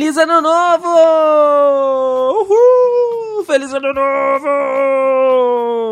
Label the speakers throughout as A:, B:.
A: Feliz Ano Novo! Uhul! Feliz Ano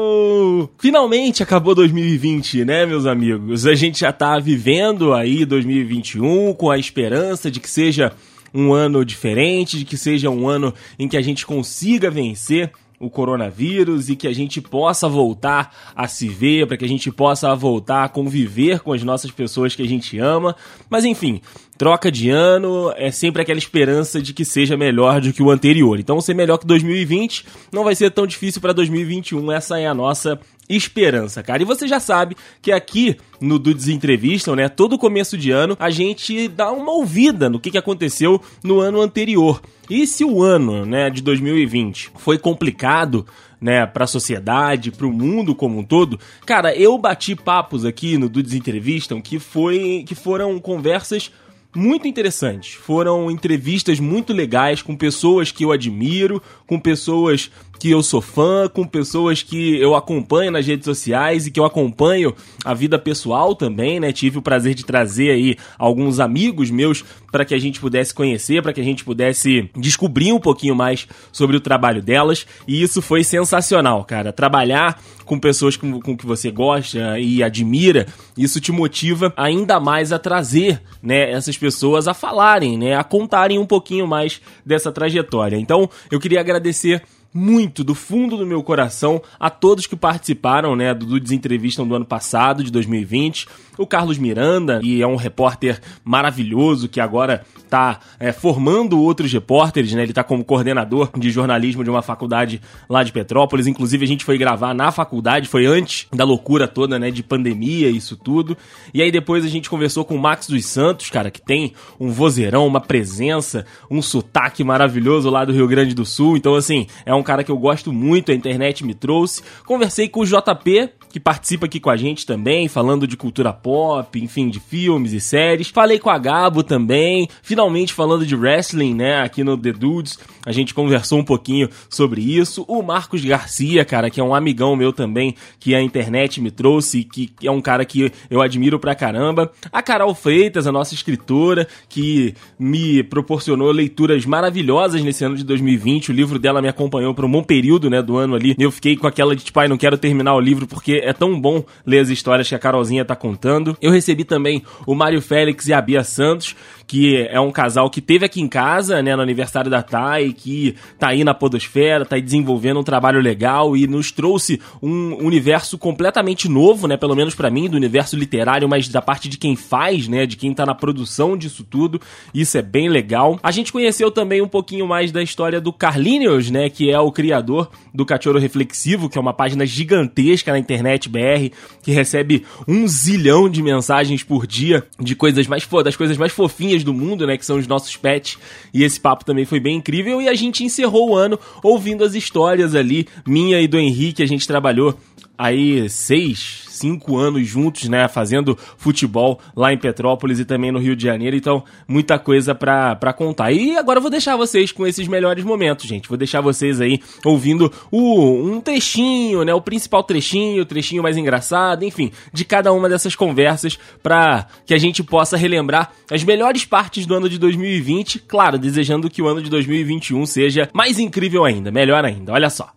A: Novo! Finalmente acabou 2020, né, meus amigos? A gente já tá vivendo aí 2021 com a esperança de que seja um ano diferente, de que seja um ano em que a gente consiga vencer o coronavírus e que a gente possa voltar a se ver, para que a gente possa voltar a conviver com as nossas pessoas que a gente ama. Mas enfim, troca de ano é sempre aquela esperança de que seja melhor do que o anterior. Então, ser melhor que 2020 não vai ser tão difícil para 2021. Essa é a nossa esperança, cara. E você já sabe que aqui no Dudes Entrevistam, né, todo começo de ano, a gente dá uma ouvida no que, aconteceu no ano anterior. E se o ano, né, de 2020 foi complicado, né, para a sociedade, para o mundo como um todo, cara, eu bati papos aqui no Dudes Entrevistam que foi que foram conversas muito interessantes. Foram entrevistas muito legais com pessoas que eu admiro, com pessoas que eu sou fã, com pessoas que eu acompanho nas redes sociais e que eu acompanho a vida pessoal também, né? Tive o prazer de trazer aí alguns amigos meus para que a gente pudesse conhecer, para que a gente pudesse descobrir um pouquinho mais sobre o trabalho delas, e isso foi sensacional, cara. Trabalhar com pessoas com, com que você gosta e admira, isso te motiva ainda mais a trazer, né, essas pessoas a falarem, né, a contarem um pouquinho mais dessa trajetória. Então, eu queria agradecer muito do fundo do meu coração a todos que participaram, né, do Desentrevistam do ano passado, de 2020. O Carlos Miranda, que é um repórter maravilhoso que agora está é, formando outros repórteres, né? Ele está como coordenador de jornalismo de uma faculdade lá de Petrópolis. Inclusive, a gente foi gravar na faculdade, foi antes da loucura toda, né? De pandemia, isso tudo. E aí depois a gente conversou com o Max dos Santos, cara, que tem um vozeirão, uma presença, um sotaque maravilhoso lá do Rio Grande do Sul. Então, assim, é um cara que eu gosto muito, a internet me trouxe. Conversei com o JP, que participa aqui com a gente também, falando de cultura pop, enfim, de filmes e séries. Falei com a Gabo também, finalmente falando de wrestling, né, aqui no The Dudes. A gente conversou um pouquinho sobre isso. O Marcos Garcia, cara, que é um amigão meu também, que a internet me trouxe, que é um cara que eu admiro pra caramba. A Carol Freitas, a nossa escritora, que me proporcionou leituras maravilhosas nesse ano de 2020. O livro dela me acompanhou por um bom período, né, do ano ali. Eu fiquei com aquela de, tipo, ai, não quero terminar o livro porque é tão bom ler as histórias que a Carolzinha tá contando. Eu recebi também o Mário Félix e a Bia Santos, que é um casal que teve aqui em casa, né, no aniversário da Thay, que tá aí na podosfera, tá aí desenvolvendo um trabalho legal e nos trouxe um universo completamente novo, né, pelo menos para mim, do universo literário, mas da parte de quem faz, né, de quem tá na produção disso tudo. Isso é bem legal. A gente conheceu também um pouquinho mais da história do Carlinhos, né, que é o criador do Cachorro Reflexivo, que é uma página gigantesca na internet BR, que recebe um zilhão de mensagens por dia de coisas mais das coisas mais fofinhas do mundo, né? Que são os nossos pets. E esse papo também foi bem incrível. E a gente encerrou o ano ouvindo as histórias ali, minha e do Henrique. A gente trabalhou aí seis, cinco anos juntos, né, fazendo futebol lá em Petrópolis e também no Rio de Janeiro, então muita coisa pra, pra contar. E agora eu vou deixar vocês com esses melhores momentos, gente. Vou deixar vocês aí ouvindo o, um trechinho, né, o principal trechinho, o trechinho mais engraçado, enfim, de cada uma dessas conversas pra que a gente possa relembrar as melhores partes do ano de 2020, claro, desejando que o ano de 2021 seja mais incrível ainda, melhor ainda. Olha só.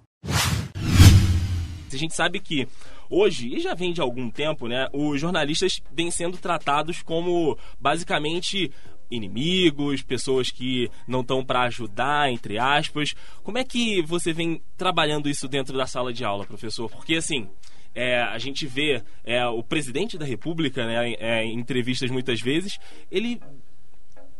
A: A gente sabe que hoje, e já vem de algum tempo, né, os jornalistas vêm sendo tratados como basicamente inimigos, pessoas que não estão para ajudar, entre aspas. Como é que você vem trabalhando isso dentro da sala de aula, professor? Porque assim, é, a gente vê é, o presidente da República, né, é, em entrevistas muitas vezes, ele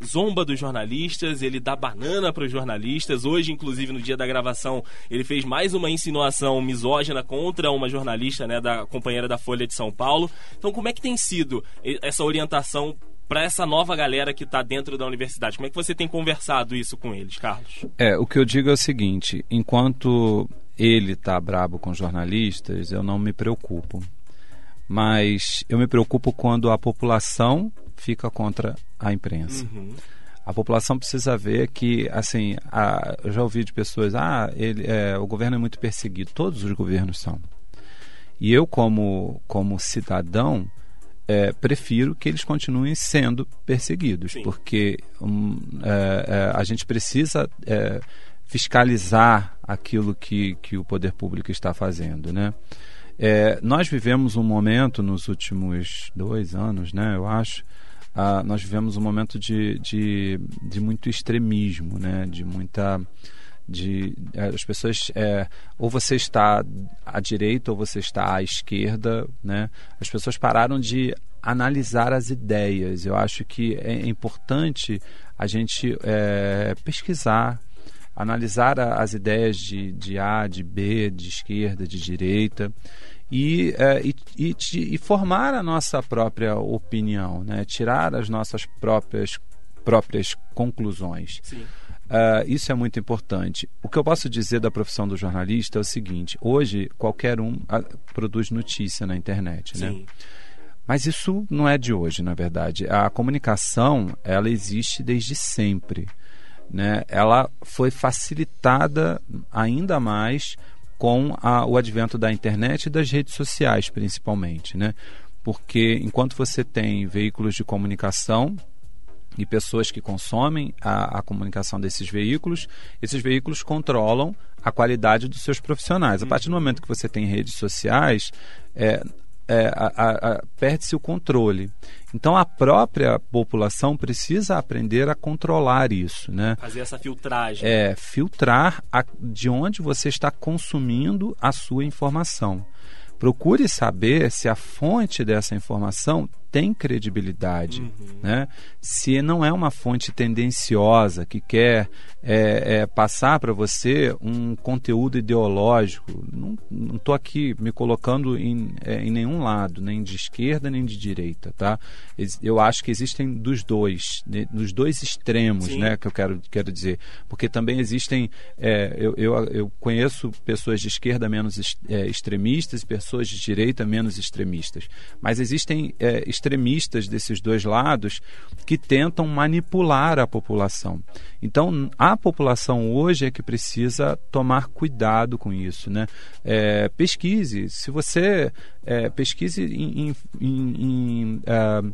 A: zomba dos jornalistas, ele dá banana para os jornalistas. Hoje, inclusive, no dia da gravação, ele fez mais uma insinuação misógina contra uma jornalista, né, da companheira da Folha de São Paulo. Então, como é que tem sido essa orientação para essa nova galera que está dentro da universidade? Como é que você tem conversado isso com eles, Carlos?
B: É, o que eu digo é o seguinte: enquanto ele está brabo com jornalistas, eu não me preocupo. Mas eu me preocupo quando a população fica contra a imprensa. Uhum. A população precisa ver que, assim, a, eu já ouvi de pessoas, ah, ele, é, o governo é muito perseguido. Todos os governos são. E eu, como, como cidadão, é, prefiro que eles continuem sendo perseguidos, Sim. porque um, é, é, a gente precisa é, fiscalizar aquilo que, que o poder público está fazendo, né? É, nós vivemos um momento nos últimos dois anos, né? Eu acho, ah, nós vivemos um momento de, de, de muito extremismo, né? De muita de é, as pessoas é, ou você está à direita ou você está à esquerda, né? As pessoas pararam de analisar as ideias. Eu acho que é importante a gente é, pesquisar, analisar as ideias de, de A, de B, de esquerda, de direita. E, é, e, e, e, formar a nossa própria opinião, né? tirar as nossas próprias, próprias conclusões. Uh, isso é muito importante. O que eu posso dizer da profissão do jornalista é o seguinte: hoje qualquer um produz notícia na internet, né? Sim. né? Mas isso não é de hoje, na verdade. A comunicação ela existe desde sempre, né? Ela foi facilitada ainda mais com a, o advento da internet e das redes sociais, principalmente, né? Porque enquanto você tem veículos de comunicação e pessoas que consomem a, a, comunicação desses veículos, esses veículos controlam a qualidade dos seus profissionais. A partir do momento que você tem redes sociais, é, é, perde-se o controle. Então a própria população precisa aprender a controlar isso, né?
A: Fazer essa filtragem.
B: É, filtrar a, de onde você está consumindo a sua informação. Procure saber se a fonte dessa informação tem credibilidade, uhum. né? Se não é uma fonte tendenciosa que quer é, é, passar para você um conteúdo ideológico, não estou aqui me colocando em, é, em nenhum lado, nem de esquerda nem de direita, tá? Eu acho que existem dos dois, dos dois extremos, Sim. né? Que eu quero, quero dizer, porque também existem, é, eu, eu, eu, conheço pessoas de esquerda menos é, extremistas e pessoas de direita menos extremistas, mas existem é, extremistas desses dois lados que tentam manipular a população. Então, a população hoje é que precisa tomar cuidado com isso, né? É, pesquise. Se você é, pesquise em, em, em, em uh,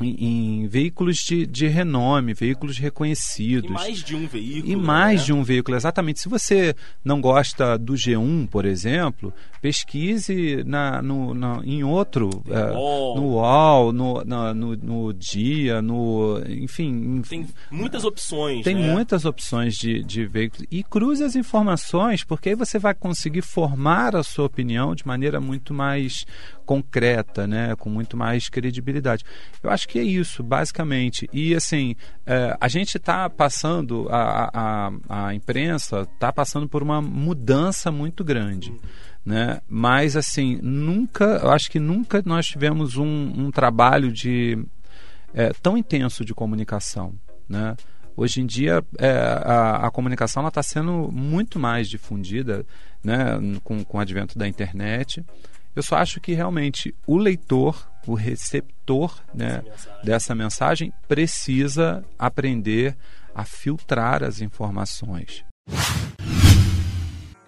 B: em, em veículos de, de, renome, veículos reconhecidos. E
A: mais de um veículo.
B: E mais né? de um veículo, exatamente. Se você não gosta do G1, por exemplo, pesquise na, no, na, em outro. Uh, no UOL, no, na, no, no, Dia, no. Enfim.
A: Tem muitas opções.
B: Tem
A: né?
B: muitas opções de, de veículos. E cruze as informações, porque aí você vai conseguir formar a sua opinião de maneira muito mais concreta, né, com muito mais credibilidade. Eu acho que é isso, basicamente. E assim, é, a gente está passando, a, a, a imprensa está passando por uma mudança muito grande. Né? Mas assim, nunca, eu acho que nunca nós tivemos um, um trabalho de é, tão intenso de comunicação, né? Hoje em dia é, a, a, comunicação está sendo muito mais difundida, né, com, com o advento da internet. Eu só acho que realmente o leitor, o receptor né, mensagem. dessa mensagem, precisa aprender a filtrar as informações.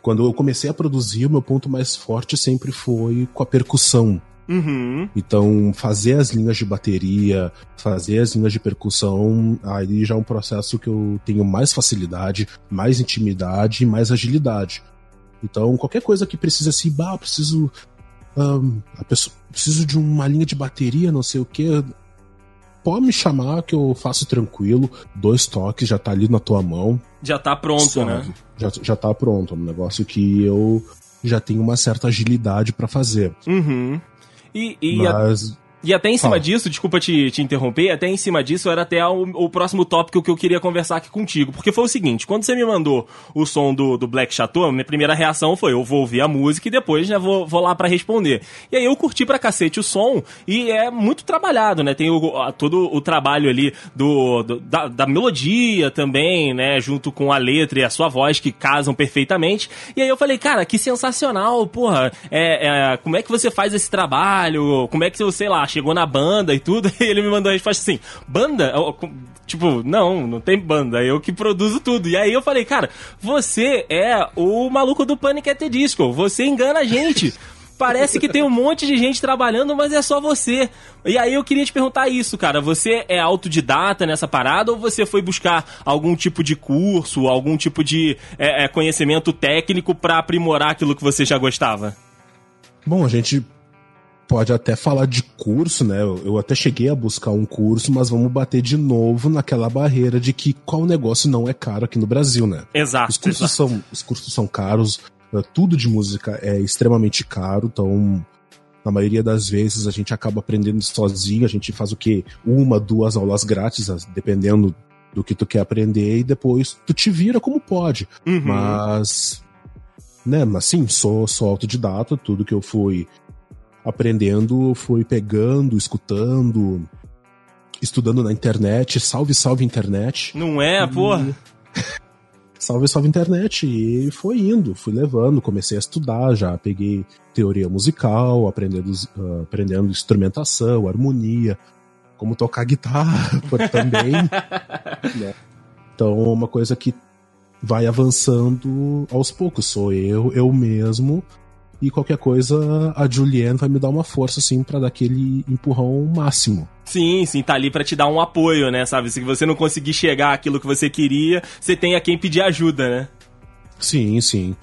C: Quando eu comecei a produzir, o meu ponto mais forte sempre foi com a percussão.
A: Uhum.
C: Então, fazer as linhas de bateria, fazer as linhas de percussão, aí já é um processo que eu tenho mais facilidade, mais intimidade e mais agilidade. Então, qualquer coisa que precisa assim, bah, preciso um, a pessoa preciso de uma linha de bateria, não sei o que. Pode me chamar que eu faço tranquilo. Dois toques, já tá ali na tua mão.
A: Já tá pronto, né?
C: Já, já tá pronto. É um negócio que eu já tenho uma certa agilidade para fazer.
A: Uhum. E, e Mas... a... E até em cima Fala. disso, desculpa te, te interromper, até em cima disso era até o, o, próximo tópico que eu queria conversar aqui contigo. Porque foi o seguinte, quando você me mandou o som do, do Black Chateau, minha primeira reação foi, eu vou ouvir a música e depois já vou, vou lá para responder. E aí eu curti pra cacete o som e é muito trabalhado, né? Tem o, todo o trabalho ali do, do da, da, melodia também, né? Junto com a letra e a sua voz que casam perfeitamente. E aí eu falei, cara, que sensacional, porra, é, é, como é que você faz esse trabalho? Como é que você, sei lá, chegou na banda e tudo, e ele me mandou a resposta assim: banda? Tipo, não, não tem banda, eu que produzo tudo. E aí eu falei, cara, você é o maluco do Panic! at the Disco, você engana a gente. parece que tem um monte de gente trabalhando, mas é só você. E aí eu queria te perguntar isso, cara. Você é autodidata nessa parada ou você foi buscar algum tipo de curso, algum tipo de é, é, conhecimento técnico para aprimorar aquilo que você já gostava?
C: Bom, a gente pode até falar de curso, né? Eu até cheguei a buscar um curso, mas vamos bater de novo naquela barreira de que qual negócio não é caro aqui no Brasil, né?
A: Exato.
C: Os cursos,
A: exato.
C: São, os cursos são caros, eh, tudo de música é extremamente caro, então na maioria das vezes a gente acaba aprendendo sozinho, a gente faz o que? Uma, duas aulas grátis, dependendo do que tu quer aprender, e depois tu te vira como pode. Uhum. Mas. Né, mas sim, sou, sou autodidata, tudo que eu fui aprendendo, fui pegando, escutando, estudando na internet. Salve, salve internet.
A: Não é, porra?
C: salve, salve internet. E foi indo, fui levando, comecei a estudar já. Peguei teoria musical, aprendendo, uh, aprendendo instrumentação, harmonia, como tocar guitarra também. né? Então, uma coisa que vai avançando aos poucos. Sou eu, eu mesmo, e qualquer coisa a Julianne vai me dar uma força assim para dar aquele empurrão máximo.
A: Sim, sim, tá ali para te dar um apoio, né, sabe? Se você não conseguir chegar àquilo que você queria, você tem a quem pedir ajuda, né?
C: Sim, sim.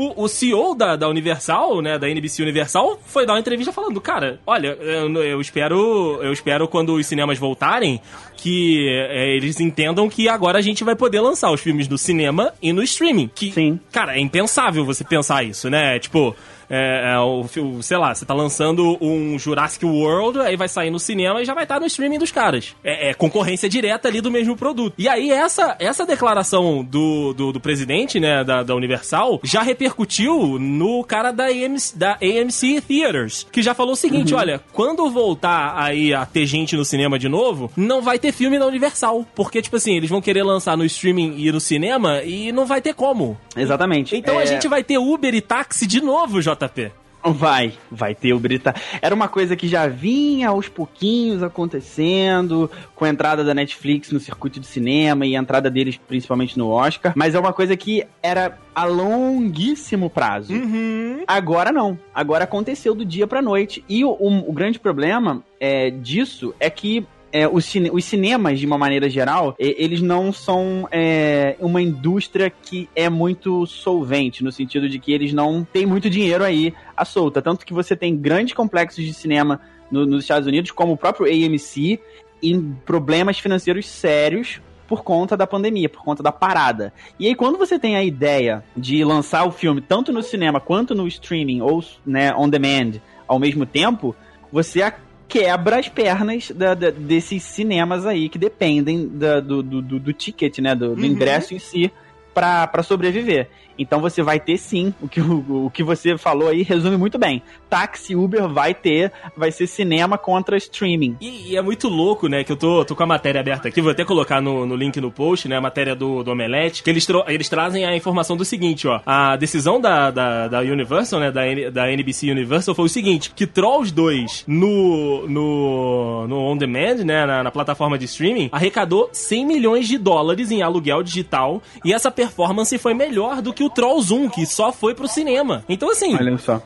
A: O, o CEO da, da Universal, né, da NBC Universal, foi dar uma entrevista falando, cara, olha, eu, eu espero, eu espero quando os cinemas voltarem que é, eles entendam que agora a gente vai poder lançar os filmes no cinema e no streaming. Que,
D: Sim.
A: cara, é impensável você pensar isso, né? Tipo, é, é, o, sei lá, você tá lançando um Jurassic World, aí vai sair no cinema e já vai estar tá no streaming dos caras. É, é, concorrência direta ali do mesmo produto. E aí, essa, essa declaração do, do, do presidente, né, da, da, Universal, já repercutiu no cara da AMC, da AMC Theaters, que já falou o seguinte: uhum. olha, quando voltar aí a ter gente no cinema de novo, não vai ter filme da Universal. Porque, tipo assim, eles vão querer lançar no streaming e no cinema e não vai ter como.
D: Exatamente.
A: Então a é. gente vai ter Uber e táxi de novo, J. JP?
D: Vai, vai ter o Brita. Era uma coisa que já vinha aos pouquinhos acontecendo, com a entrada da Netflix no circuito de cinema e a entrada deles principalmente no Oscar, mas é uma coisa que era a longuíssimo prazo.
A: Uhum.
D: Agora não. Agora aconteceu do dia pra noite. E o, o, o grande problema é, disso é que é, os, cine os, cinemas, de uma maneira geral, eles não são é, uma indústria que é muito solvente, no sentido de que eles não têm muito dinheiro aí à solta. Tanto que você tem grandes complexos de cinema no, nos Estados Unidos, como o próprio AMC, em problemas financeiros sérios por conta da pandemia, por conta da parada. E aí, quando você tem a ideia de lançar o filme tanto no cinema quanto no streaming ou né, on demand ao mesmo tempo, você quebra as pernas da, da, desses cinemas aí que dependem da, do, do, do, ticket, né? Do, do uhum. ingresso em si para sobreviver. Então você vai ter sim, o que, o, o que você falou aí resume muito bem. Táxi Uber vai ter, vai ser cinema contra streaming.
A: E, e, é muito louco, né, que eu tô, tô com a matéria aberta aqui, vou até colocar no, no link no post, né, a matéria do, do Omelete, que eles, eles trazem a informação do seguinte, ó, a decisão da, da, da Universal, né, da, N, da NBC Universal foi o seguinte, que Trolls 2 no, no, no On Demand, né, na, na plataforma de streaming, arrecadou 100 milhões de dólares em aluguel digital e essa performance foi melhor do que o Trolls 1, que só foi pro cinema. Então, assim,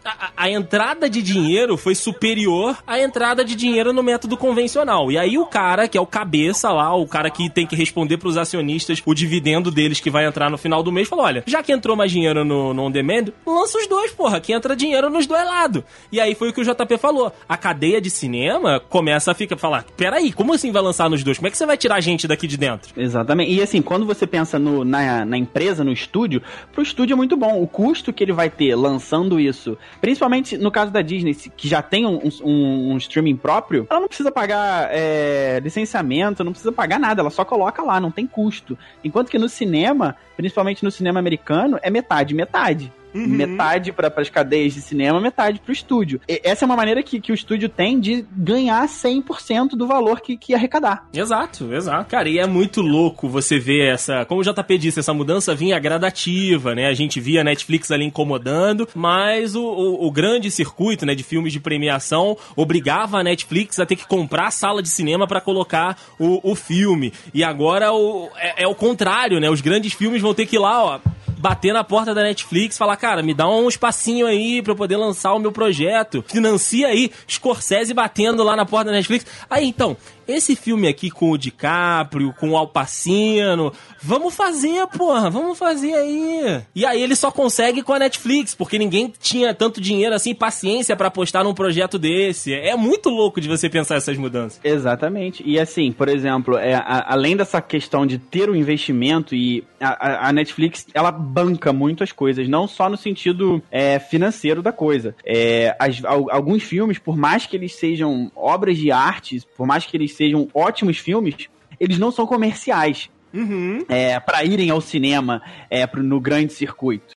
A: a, a, entrada de dinheiro foi superior à entrada de dinheiro no método convencional. E aí o cara, que é o cabeça lá, o cara que tem que responder pros acionistas o dividendo deles que vai entrar no final do mês, falou: olha, já que entrou mais dinheiro no, no On Demand, lança os dois, porra, que entra dinheiro nos dois lados. E aí foi o que o JP falou. A cadeia de cinema começa a ficar falar: peraí, como assim vai lançar nos dois? Como é que você vai tirar a gente daqui de dentro?
D: Exatamente. E assim, quando você pensa no, na, na empresa, no estúdio, pro estúdio é muito bom. O custo que ele vai ter lançando isso, principalmente no caso da Disney, que já tem um, um, um streaming próprio, ela não precisa pagar é, licenciamento, não precisa pagar nada, ela só coloca lá, não tem custo. Enquanto que no cinema, principalmente no cinema americano, é metade, metade. Uhum. Metade para as cadeias de cinema, metade para o estúdio. E essa é uma maneira que, que o estúdio tem de ganhar 100% do valor que, que arrecadar.
A: Exato, exato. Cara, e é muito louco você ver essa. Como o JP disse, essa mudança vinha gradativa, né? A gente via a Netflix ali incomodando, mas o, o, o grande circuito né, de filmes de premiação obrigava a Netflix a ter que comprar a sala de cinema para colocar o, o filme. E agora o, é, é o contrário, né? Os grandes filmes vão ter que ir lá, ó bater na porta da Netflix, falar, cara, me dá um espacinho aí pra eu poder lançar o meu projeto. Financia aí, Scorsese batendo lá na porta da Netflix. Aí então, esse filme aqui com o DiCaprio, com o Alpacino, vamos fazer, porra, vamos fazer aí. E aí ele só consegue com a Netflix, porque ninguém tinha tanto dinheiro assim, paciência para apostar num projeto desse. É muito louco de você pensar essas mudanças.
D: Exatamente. E assim, por exemplo, é, a, além dessa questão de ter um investimento e a, a, Netflix, ela banca muito as coisas, não só no sentido é, financeiro da coisa. É, as, alguns filmes, por mais que eles sejam obras de arte, por mais que eles sejam ótimos filmes, eles não são comerciais. Uhum. É, para irem ao cinema é, pro, no grande circuito.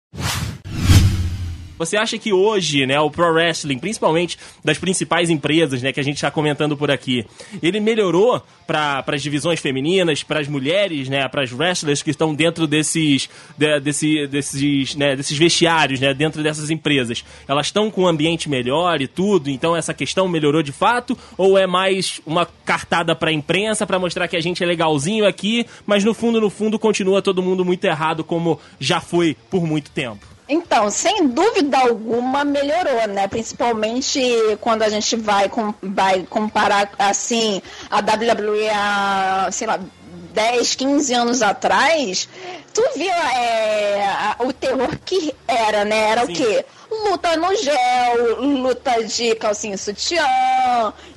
A: Você acha que hoje, né, o pro wrestling, principalmente das principais empresas, né, que a gente está comentando por aqui, ele melhorou para as divisões femininas, para as mulheres, né, para as wrestlers que estão dentro desses, de, desse, desses, né, desses vestiários, né, dentro dessas empresas? Elas estão com um ambiente melhor e tudo, então essa questão melhorou de fato ou é mais uma cartada para a imprensa para mostrar que a gente é legalzinho aqui, mas no fundo, no fundo continua todo mundo muito errado como já foi por muito tempo?
E: Então, sem dúvida alguma melhorou, né? Principalmente quando a gente vai, com, vai comparar assim a WWE a, sei lá, 10, 15 anos atrás, tu viu é, o terror que era, né? Era Sim. o quê? Luta no gel, luta de calcinha sutiã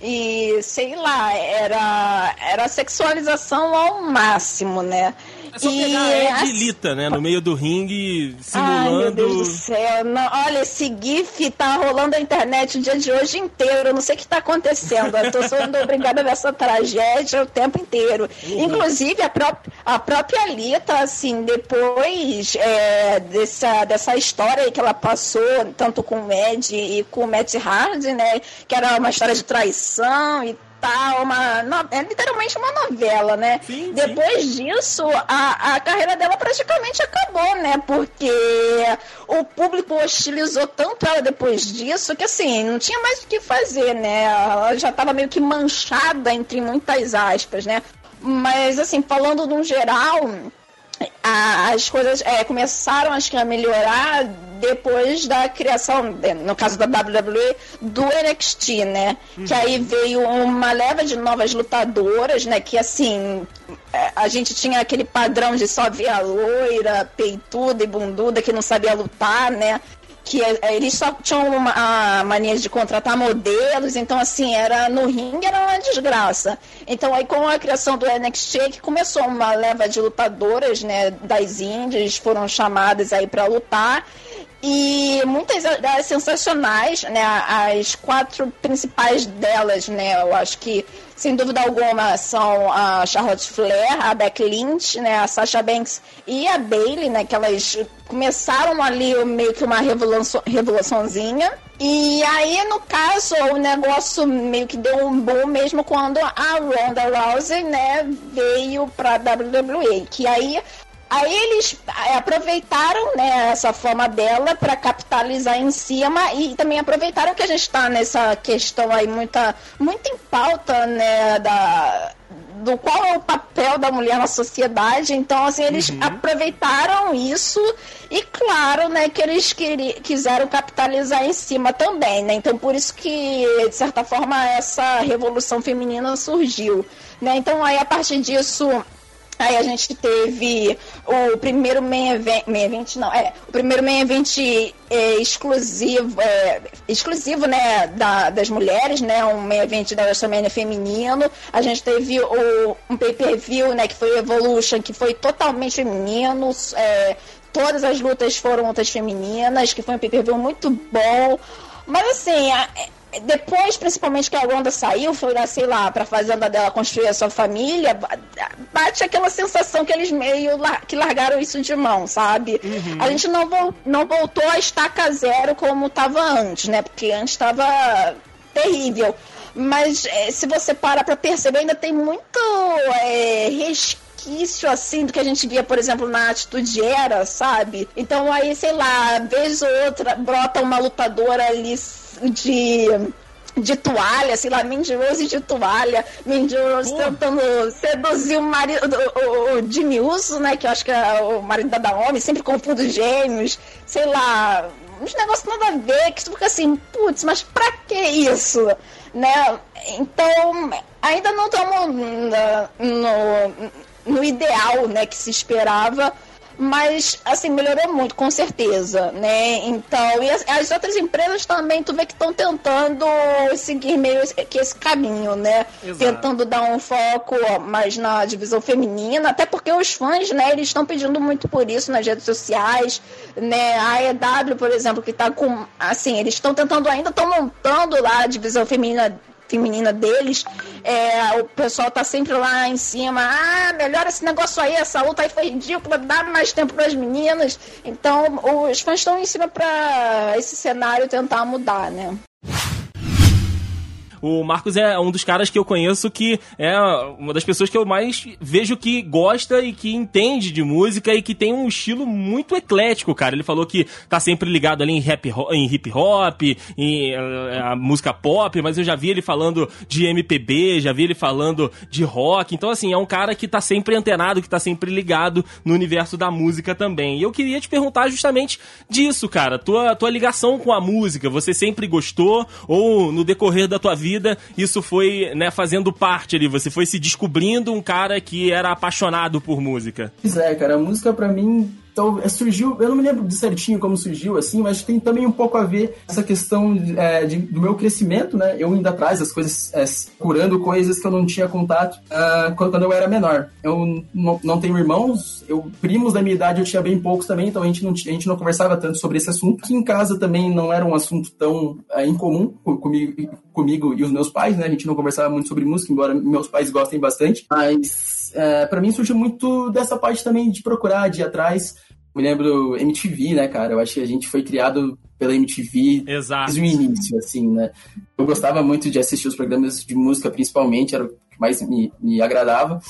E: e sei lá, era, era sexualização ao máximo, né?
A: É só e pegar a Ed Lita, né? No meio do ringue, simulando. Ai,
E: meu Deus do céu. Não, olha, esse GIF tá rolando na internet o dia de hoje inteiro. Eu não sei o que tá acontecendo. Eu tô sendo obrigada a ver essa tragédia o tempo inteiro. Uhum. Inclusive, a, pró a própria Lita, assim, depois é, dessa, dessa história aí que ela passou, tanto com o Ed e com o Matt Hardy, né? Que era uma história de traição e tal, uma, é literalmente uma novela, né? Sim, Depois sim. disso, a, a carreira dela praticamente acabou, né? Porque o público hostilizou tanto ela depois disso que assim, não tinha mais o que fazer, né? Ela já estava meio que manchada entre muitas aspas, né? Mas assim, falando no geral, as coisas é, começaram acho que a melhorar depois da criação, é, no caso da WWE, do NXT, né? Uhum. Que aí veio uma leva de novas lutadoras, né? Que assim, é, a gente tinha aquele padrão de só ver a loira, peituda e bunduda que não sabia lutar, né? Que é, eles só tinham uma, a mania de contratar modelos, então assim, era no ringue era uma desgraça. Então aí com a criação do NXT que começou uma leva de lutadoras, né, das índias, foram chamadas aí para lutar e muitas das sensacionais, né, as quatro principais delas, né, eu acho que sem dúvida alguma, são a Charlotte Flair, a Becky Lynch, né, a Sasha Banks e a Bailey, né, que elas começaram ali meio que uma revolução, revoluçãozinha. E aí, no caso, o negócio meio que deu um boom mesmo quando a Ronda Rousey, né, veio pra WWE. Que aí Aí eles é, aproveitaram né, essa fama dela para capitalizar em cima e também aproveitaram que a gente está nessa questão aí muita, muito em pauta né, da, do qual é o papel da mulher na sociedade. Então, assim, eles uhum. aproveitaram isso e, claro, né, que eles quiseram capitalizar em cima também, né? Então, por isso que, de certa forma, essa revolução feminina surgiu, né? Então, aí, a partir disso Aí a gente teve o primeiro main event, main event não, é, o primeiro main event é, exclusivo, é, exclusivo, né, da, das mulheres, né, um main event da WrestleMania feminino. A gente teve o, um pay-per-view, né, que foi Evolution, que foi totalmente feminino, é, todas as lutas foram lutas femininas, que foi um pay-per-view muito bom. Mas assim, a, depois, principalmente que a Wanda saiu, foi lá, sei lá, pra fazenda dela construir a sua família, bate aquela sensação que eles meio que largaram isso de mão, sabe? Uhum. A gente não, vo não voltou a estaca zero como estava antes, né? Porque antes estava terrível. Mas é, se você para pra perceber, ainda tem muito é, resquício assim do que a gente via, por exemplo, na atitude era, sabe? Então aí, sei lá, vez ou outra brota uma lutadora ali de de toalha, sei lá, Mandy Rose de toalha, Mandy Rose tentando seduzir o marido, o, o Jimmy Uso, né, que eu acho que é o marido da Naomi, sempre confundo gêmeos, sei lá, uns negócios nada a ver, que fica assim, putz, mas pra que isso? Né? Então, ainda não estamos no, no ideal né, que se esperava, mas assim melhorou muito com certeza né? Então e as, as outras empresas também tu vê que estão tentando seguir meio esse, que esse caminho né? Exato. tentando dar um foco mais na divisão feminina até porque os fãs né eles estão pedindo muito por isso nas redes sociais né? A EW por exemplo que está com assim eles estão tentando ainda estão montando lá a divisão feminina feminina deles, é, o pessoal tá sempre lá em cima, ah, melhora esse negócio aí, essa luta aí foi ridícula, dá mais tempo para as meninas. Então, os fãs estão em cima para esse cenário tentar mudar, né?
A: O Marcos é um dos caras que eu conheço que é uma das pessoas que eu mais vejo que gosta e que entende de música e que tem um estilo muito eclético, cara. Ele falou que tá sempre ligado ali em, rap, em hip hop, em uh, a música pop, mas eu já vi ele falando de MPB, já vi ele falando de rock. Então, assim, é um cara que tá sempre antenado, que tá sempre ligado no universo da música também. E eu queria te perguntar justamente disso, cara. Tua, tua ligação com a música, você sempre gostou ou no decorrer da tua vida vida, isso foi, né, fazendo parte ali. Você foi se descobrindo um cara que era apaixonado por música.
F: Pois é, cara, a música para mim então, surgiu, eu não me lembro de certinho como surgiu, assim, mas tem também um pouco a ver essa questão é, de, do meu crescimento, né? Eu indo atrás das coisas, é, curando coisas que eu não tinha contato uh, quando, quando, eu era menor. Eu não, tenho irmãos, eu primos da minha idade eu tinha bem poucos também, então a gente não, a gente não conversava tanto sobre esse assunto. Aqui em casa também não era um assunto tão é, incomum comigo, comigo e os meus pais, né? A gente não conversava muito sobre música, embora meus pais gostem bastante, mas é, para mim surgiu muito dessa parte também de procurar, de ir atrás. Me lembro MTV, né, cara? Eu acho que a gente foi criado pela MTV
A: Exato.
F: desde o início, assim, né? Eu gostava muito de assistir os programas de música, principalmente, era o que mais me, me agradava.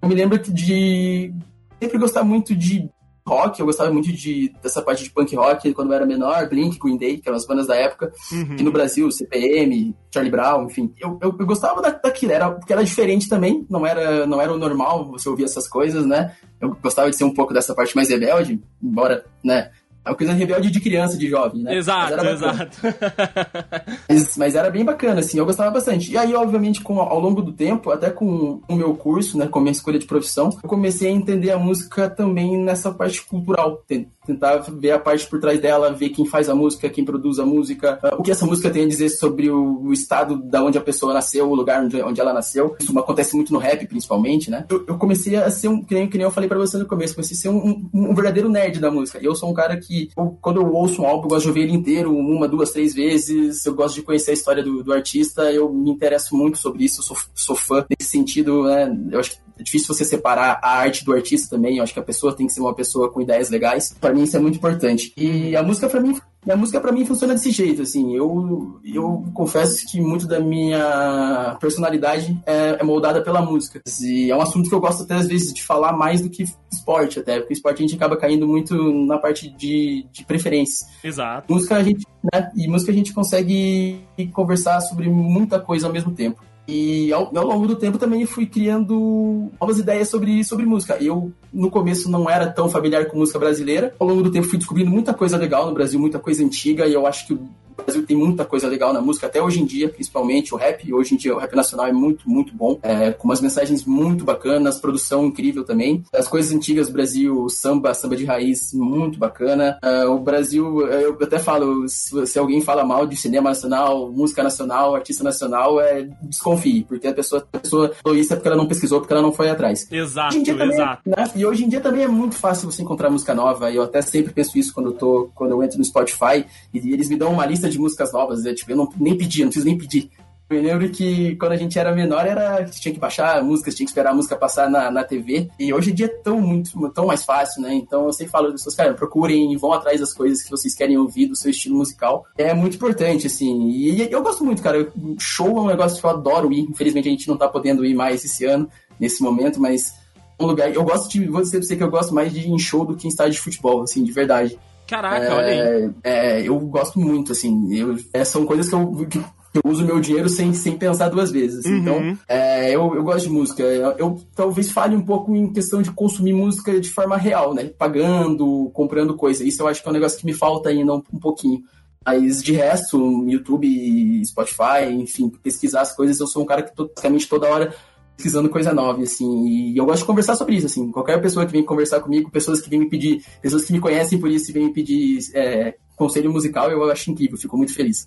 F: Eu me lembro de sempre gostar muito de rock, eu gostava muito de, dessa parte de punk rock quando eu era menor, Blink, Green Day, que eram as bandas da época, uhum. aqui no Brasil, CPM, Charlie Brown, enfim. Eu, eu, eu gostava da, daquilo, era, porque era diferente também, não era, não era o normal você ouvir essas coisas, né? Eu gostava de ser um pouco dessa parte mais rebelde, embora, né, é uma coisa rebelde de criança, de jovem, né?
A: Exato, mas exato.
F: mas, mas, era bem bacana, assim, eu gostava bastante. E aí, obviamente, com, ao longo do tempo, até com o meu curso, né, com a minha escolha de profissão, eu comecei a entender a música também nessa parte cultural, tentar ver a parte por trás dela, ver quem faz a música, quem produz a música, ah, o que essa música tem a dizer sobre o, o estado da onde a pessoa nasceu, o lugar onde, onde ela nasceu. Isso acontece muito no rap, principalmente, né? Eu, eu comecei a ser um, que nem, que nem eu falei para você no começo, comecei a ser um, um, um, verdadeiro nerd da música. E eu sou um cara que, eu, quando eu ouço um álbum, eu gosto de ouvir ele inteiro, uma, duas, três vezes, eu gosto de conhecer a história do, do artista, eu me interesso muito sobre isso, eu sou, sou fã nesse sentido, né? Eu acho que é difícil você separar a arte do artista também. Eu acho que a pessoa tem que ser uma pessoa com ideias legais. Para mim isso é muito importante. E a música para mim a música para mim funciona desse jeito, assim. Eu, eu confesso que muito da minha personalidade é, é, moldada pela música. E é um assunto que eu gosto até às vezes de falar mais do que esporte, até, porque esporte a gente acaba caindo muito na parte de, de preferências.
A: Exato.
F: Música a gente, né? E música a gente consegue conversar sobre muita coisa ao mesmo tempo. E ao, ao, longo do tempo também fui criando novas ideias sobre, sobre música. Eu, no começo, não era tão familiar com música brasileira. Ao longo do tempo fui descobrindo muita coisa legal no Brasil, muita coisa antiga, e eu acho que Brasil tem muita coisa legal na música, até hoje em dia, principalmente o rap. Hoje em dia o rap nacional é muito, muito bom, é, com umas mensagens muito bacanas, produção incrível também. As coisas antigas do Brasil, samba, samba de raiz, muito bacana. É, o Brasil, eu até falo, se, alguém fala mal de cinema nacional, música nacional, artista nacional, é desconfie, porque a pessoa, a pessoa falou isso é porque ela não pesquisou, porque ela não foi atrás.
A: Exato, também, exato.
F: Né? E hoje em dia também é muito fácil você encontrar música nova, eu até sempre penso isso quando eu, tô, quando eu entro no Spotify, e eles me dão uma lista de músicas novas. Eu, tipo, eu não, nem pedi, não preciso nem pedir. Eu lembro que quando a gente era menor era tinha que baixar músicas, tinha que esperar a música passar na, na TV. E hoje em dia é tão, muito, tão mais fácil, né? Então eu sempre falo para pessoas, cara, procurem e vão atrás das coisas que vocês querem ouvir do seu estilo musical. É muito importante, assim. E eu gosto muito, cara. Show é um negócio que eu adoro ir. Infelizmente a gente não tá podendo ir mais esse ano, nesse momento, mas um lugar. Eu gosto de. Vou dizer pra você que eu gosto mais de ir em show do que em estádio de futebol, assim, de verdade.
A: Caraca, é, olha aí.
F: É, eu gosto muito, assim. Eu, é, são coisas que eu. Que, eu uso meu dinheiro sem, sem pensar duas vezes. Uhum. Então, é, eu, eu gosto de música. Eu, eu, talvez fale um pouco em questão de consumir música de forma real, né? Pagando, comprando coisa. Isso eu acho que é um negócio que me falta ainda um, um pouquinho. Mas de resto, YouTube, Spotify, enfim, pesquisar as coisas, eu sou um cara que praticamente toda hora pesquisando coisa nova, assim, e eu gosto de conversar sobre isso, assim, qualquer pessoa que vem conversar comigo, pessoas que vêm me pedir, pessoas que me conhecem por isso e vêm me pedir é, conselho musical, eu acho incrível, fico muito feliz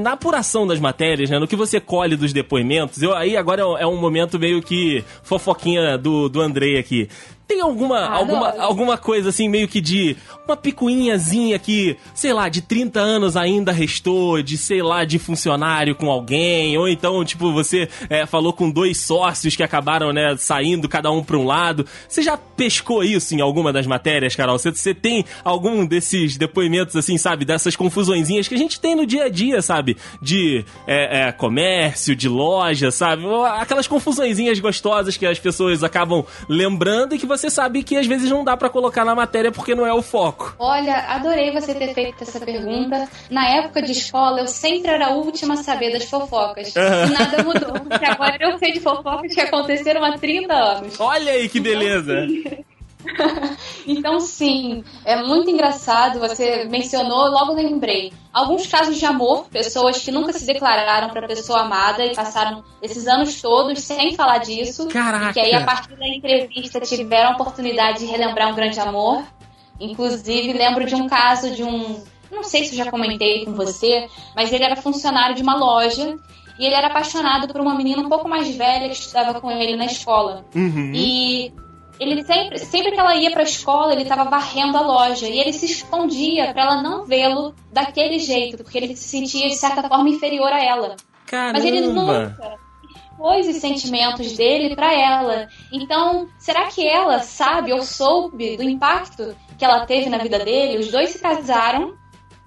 A: na apuração das matérias, né, no que você colhe dos depoimentos, eu, aí agora é um momento meio que fofoquinha do, do Andrei aqui. Tem alguma, ah, alguma, alguma coisa assim, meio que de uma picuinhazinha que, sei lá, de 30 anos ainda restou, de, sei lá, de funcionário com alguém, ou então, tipo, você é, falou com dois sócios que acabaram, né, saindo cada um pra um lado. Você já pescou isso em alguma das matérias, Carol? Você, você tem algum desses depoimentos, assim, sabe, dessas confusõezinhas que a gente tem no dia a dia, sabe? De é, é, comércio, de loja, sabe? Aquelas confusõezinhas gostosas que as pessoas acabam lembrando e que você você sabe que às vezes não dá para colocar na matéria porque não é o foco.
G: Olha, adorei você ter feito essa pergunta. Na época de escola, eu sempre era a última a saber das fofocas. Uhum. E nada mudou, porque agora eu sei de fofocas que aconteceram há 30 anos.
A: Olha aí que então, beleza!
G: Então, sim, é muito engraçado. Você mencionou, logo lembrei. Alguns casos de amor, pessoas que nunca se declararam para a pessoa amada e passaram esses anos todos sem falar disso.
A: Caraca.
G: E que aí, a partir da entrevista, tiveram a oportunidade de relembrar um grande amor. Inclusive, lembro de um caso de um. Não sei se eu já comentei com você, mas ele era funcionário de uma loja e ele era apaixonado por uma menina um pouco mais velha que estudava com ele na escola.
A: Uhum.
G: E ele sempre, sempre que ela ia para a escola, ele estava varrendo a loja e ele se escondia para ela não vê-lo daquele jeito, porque ele se sentia de certa forma inferior a ela.
A: Caramba.
G: Mas ele nunca expôs os sentimentos dele para ela. Então, será que ela sabe ou soube do impacto que ela teve na vida dele? Os dois se casaram,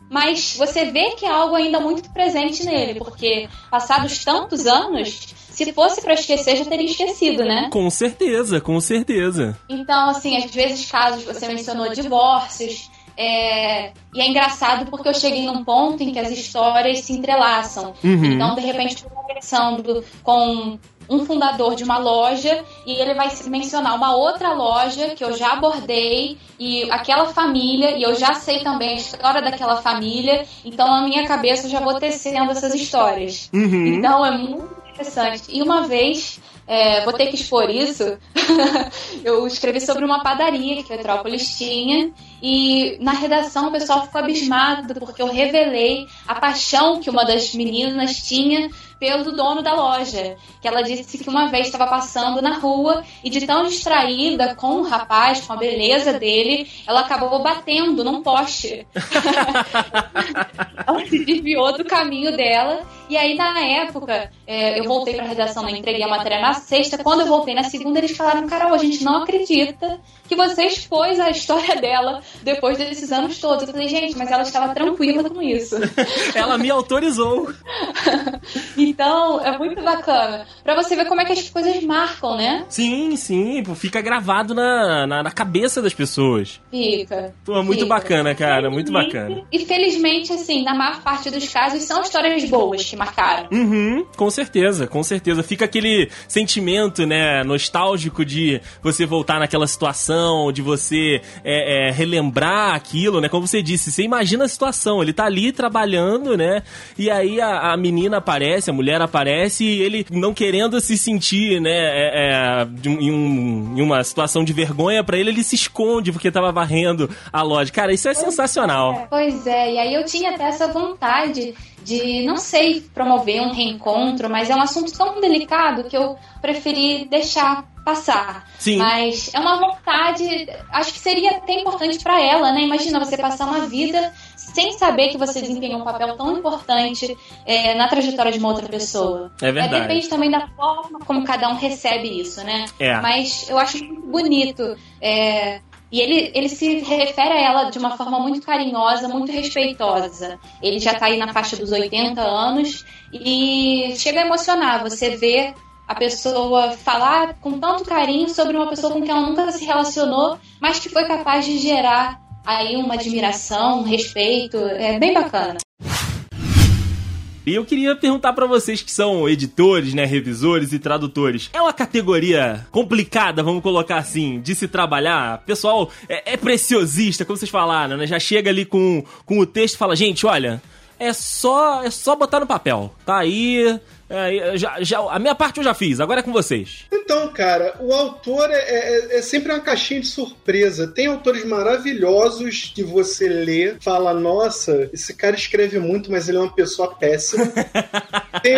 G: mas você vê que é algo ainda muito presente nele, porque passados tantos anos, se fosse para esquecer, já teria esquecido, né?
A: Com certeza, com certeza.
G: Então, assim, às vezes casos, você mencionou divórcios, é... E é engraçado porque eu cheguei num ponto em que as histórias se entrelaçam.
A: Uhum.
G: Então, de repente, conversando com um fundador de uma loja e ele vai mencionar uma outra loja que eu já abordei e aquela família e eu já sei também a história daquela família. Então, na minha cabeça, eu já vou tecendo essas histórias.
A: Uhum.
G: Então, é muito interessante. E uma vez, é, vou ter que expor isso, eu escrevi sobre uma padaria que Petrópolis tinha, e na redação o pessoal ficou abismado porque eu revelei a paixão que uma das meninas tinha pelo dono da loja, que ela disse que uma vez estava passando na rua e de tão distraída com o rapaz, com a beleza dele, ela acabou batendo num poste. ela se desviou do caminho dela e aí na época é, eu voltei para a redação, eu entreguei a matéria na sexta. Quando eu voltei na segunda, eles falaram: Carol, a gente não acredita que você expôs a história dela depois desses anos todos. Eu falei, gente, mas ela estava tranquila com isso.
A: ela me autorizou.
G: então, é muito bacana. Pra você ver como é que as coisas marcam, né?
A: Sim, sim. Fica gravado na, na, na cabeça das pessoas.
G: Fica.
A: Pô, muito
G: fica.
A: bacana, cara. Muito bacana.
G: E felizmente, assim, na maior parte dos casos, são histórias boas que marcaram.
A: Uhum, com certeza, com certeza. Fica aquele sentimento, né, nostálgico de você voltar naquela situação, de você é, é, relembrar aquilo, né? Como você disse, você imagina a situação, ele tá ali trabalhando, né? E aí a, a menina aparece, a mulher aparece e ele não querendo se sentir, né, é, é de, em, um, em, uma situação de vergonha para ele, ele se esconde porque tava varrendo a loja. Cara, isso é pois sensacional.
G: É, pois é, e aí eu tinha até essa vontade de, não sei, promover um reencontro, mas é um assunto tão delicado que eu preferi deixar passar.
A: Sim.
G: Mas é uma vontade, acho que seria até importante para ela, né? Imagina você passar uma vida sem saber que você desempenhou um papel tão importante é, na trajetória de uma outra pessoa.
A: É verdade.
G: É, depende também da forma como cada um recebe isso, né?
A: É.
G: Mas eu acho muito bonito. É, e ele, ele se refere a ela de uma forma muito carinhosa, muito respeitosa. Ele já está aí na faixa dos 80 anos e chega a emocionar. Você vê a pessoa falar com tanto carinho sobre uma pessoa com quem ela nunca se relacionou, mas que foi capaz de gerar aí uma admiração, um respeito. É bem bacana.
A: E eu queria perguntar para vocês que são editores, né, revisores e tradutores. É uma categoria complicada, vamos colocar assim, de se trabalhar? Pessoal, é, é preciosista, como vocês falaram, né? Já chega ali com, com o texto e fala, gente, olha, é só, é só botar no papel. Tá aí, é, já, já, a minha parte eu já fiz, agora é com vocês.
H: Então, cara, o autor é, é, é, sempre uma caixinha de surpresa. Tem autores maravilhosos que você lê, fala, nossa, esse cara escreve muito, mas ele é uma pessoa péssima. Tem...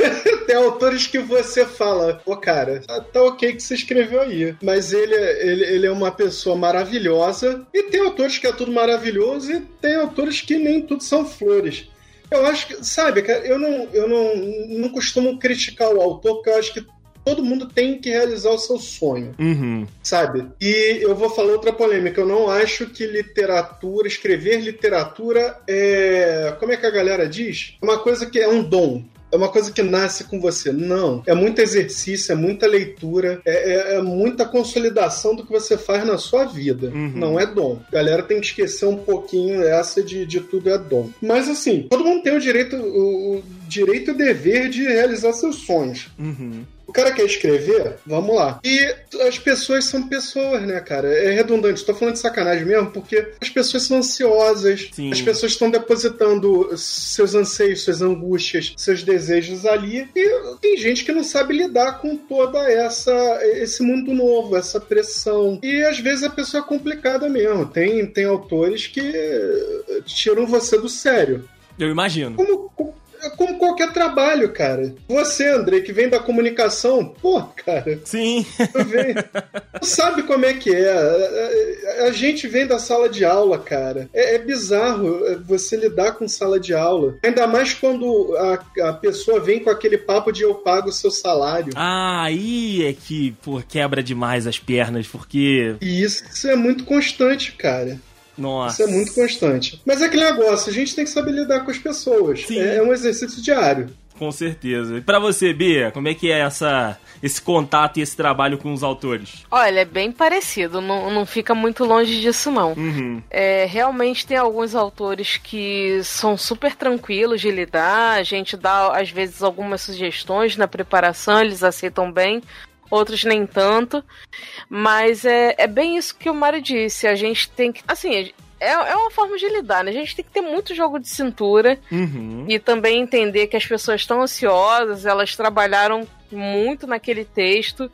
H: Tem autores que você fala, pô, cara, tá, tá, ok que você escreveu aí. Mas ele, ele, ele é uma pessoa maravilhosa. E tem autores que é tudo maravilhoso, e tem autores que nem tudo são flores. Eu acho que, sabe, cara, eu não, eu não, não costumo criticar o autor, porque eu acho que todo mundo tem que realizar o seu sonho,
A: uhum.
H: sabe? E eu vou falar outra polêmica. Eu não acho que literatura, escrever literatura é. Como é que a galera diz? Uma coisa que é um dom é uma coisa que nasce com você. Não. É muito exercício, é muita leitura, é, é, é muita consolidação do que você faz na sua vida. Uhum. Não é dom. A galera tem que esquecer um pouquinho essa de, de tudo é dom. Mas assim, todo mundo tem o direito, o, o direito e o dever de realizar seus sonhos.
A: Uhum.
H: O cara quer escrever? Vamos lá. E as pessoas são pessoas, né, cara? É redundante. Estou falando de sacanagem mesmo, porque as pessoas são ansiosas. Sim. As pessoas estão depositando seus anseios, suas angústias, seus desejos ali. E tem gente que não sabe lidar com toda essa esse mundo novo, essa pressão. E às vezes a pessoa é complicada mesmo. Tem, tem autores que tiram você do sério.
A: Eu imagino.
H: Como, é como qualquer trabalho, cara. Você, André, que vem da comunicação, pô, cara.
A: Sim.
H: Vem, sabe como é que é. A, gente vem da sala de aula, cara. É, é, bizarro é, você lidar com sala de aula. Ainda mais quando a, a pessoa vem com aquele papo de eu pago o seu salário.
A: Ah, aí é que, pô, quebra demais as pernas, porque.
H: E isso, isso é muito constante, cara.
A: Nossa.
H: Isso é muito constante. Mas é aquele negócio, a gente tem que saber lidar com as pessoas. Sim. É, é um exercício diário.
A: Com certeza. E pra você, Bia, como é que é essa, esse contato e esse trabalho com os autores?
I: Olha, é bem parecido, não, não fica muito longe disso, não.
A: Uhum.
I: É, realmente tem alguns autores que são super tranquilos de lidar, a gente dá, às vezes, algumas sugestões na preparação, eles aceitam bem outros nem tanto. Mas é, é bem isso que o Mário disse. A gente tem que. Assim, é, é uma forma de lidar, né? A gente tem que ter muito jogo de cintura
A: uhum.
I: e também entender que as pessoas estão ansiosas, elas trabalharam muito naquele texto